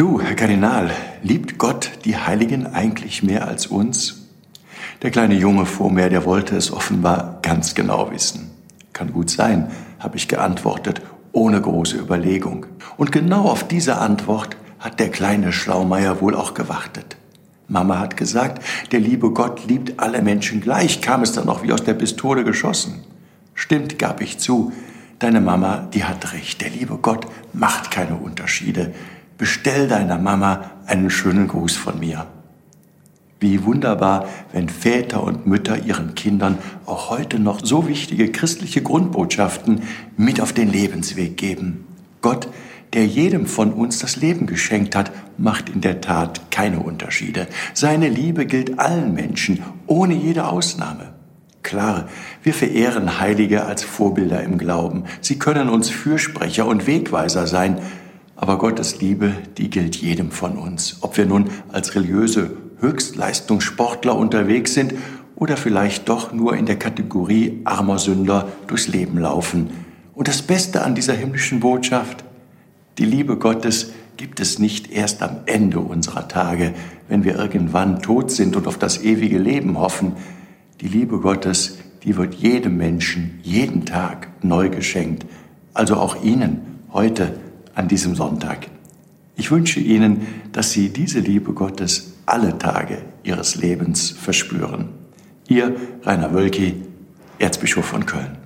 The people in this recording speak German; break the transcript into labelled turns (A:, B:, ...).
A: Du, Herr Kardinal, liebt Gott die Heiligen eigentlich mehr als uns? Der kleine Junge vor mir, der wollte es offenbar ganz genau wissen. Kann gut sein, habe ich geantwortet, ohne große Überlegung. Und genau auf diese Antwort hat der kleine Schlaumeier wohl auch gewartet. Mama hat gesagt, der liebe Gott liebt alle Menschen gleich, kam es dann auch wie aus der Pistole geschossen. Stimmt, gab ich zu, deine Mama, die hat recht, der liebe Gott macht keine Unterschiede. Bestell deiner Mama einen schönen Gruß von mir. Wie wunderbar, wenn Väter und Mütter ihren Kindern auch heute noch so wichtige christliche Grundbotschaften mit auf den Lebensweg geben. Gott, der jedem von uns das Leben geschenkt hat, macht in der Tat keine Unterschiede. Seine Liebe gilt allen Menschen, ohne jede Ausnahme. Klar, wir verehren Heilige als Vorbilder im Glauben. Sie können uns Fürsprecher und Wegweiser sein, aber Gottes Liebe, die gilt jedem von uns, ob wir nun als religiöse Höchstleistungssportler unterwegs sind oder vielleicht doch nur in der Kategorie armer Sünder durchs Leben laufen. Und das Beste an dieser himmlischen Botschaft, die Liebe Gottes gibt es nicht erst am Ende unserer Tage, wenn wir irgendwann tot sind und auf das ewige Leben hoffen. Die Liebe Gottes, die wird jedem Menschen jeden Tag neu geschenkt, also auch Ihnen heute an diesem Sonntag. Ich wünsche Ihnen, dass Sie diese Liebe Gottes alle Tage Ihres Lebens verspüren. Ihr Rainer Wölki, Erzbischof von Köln.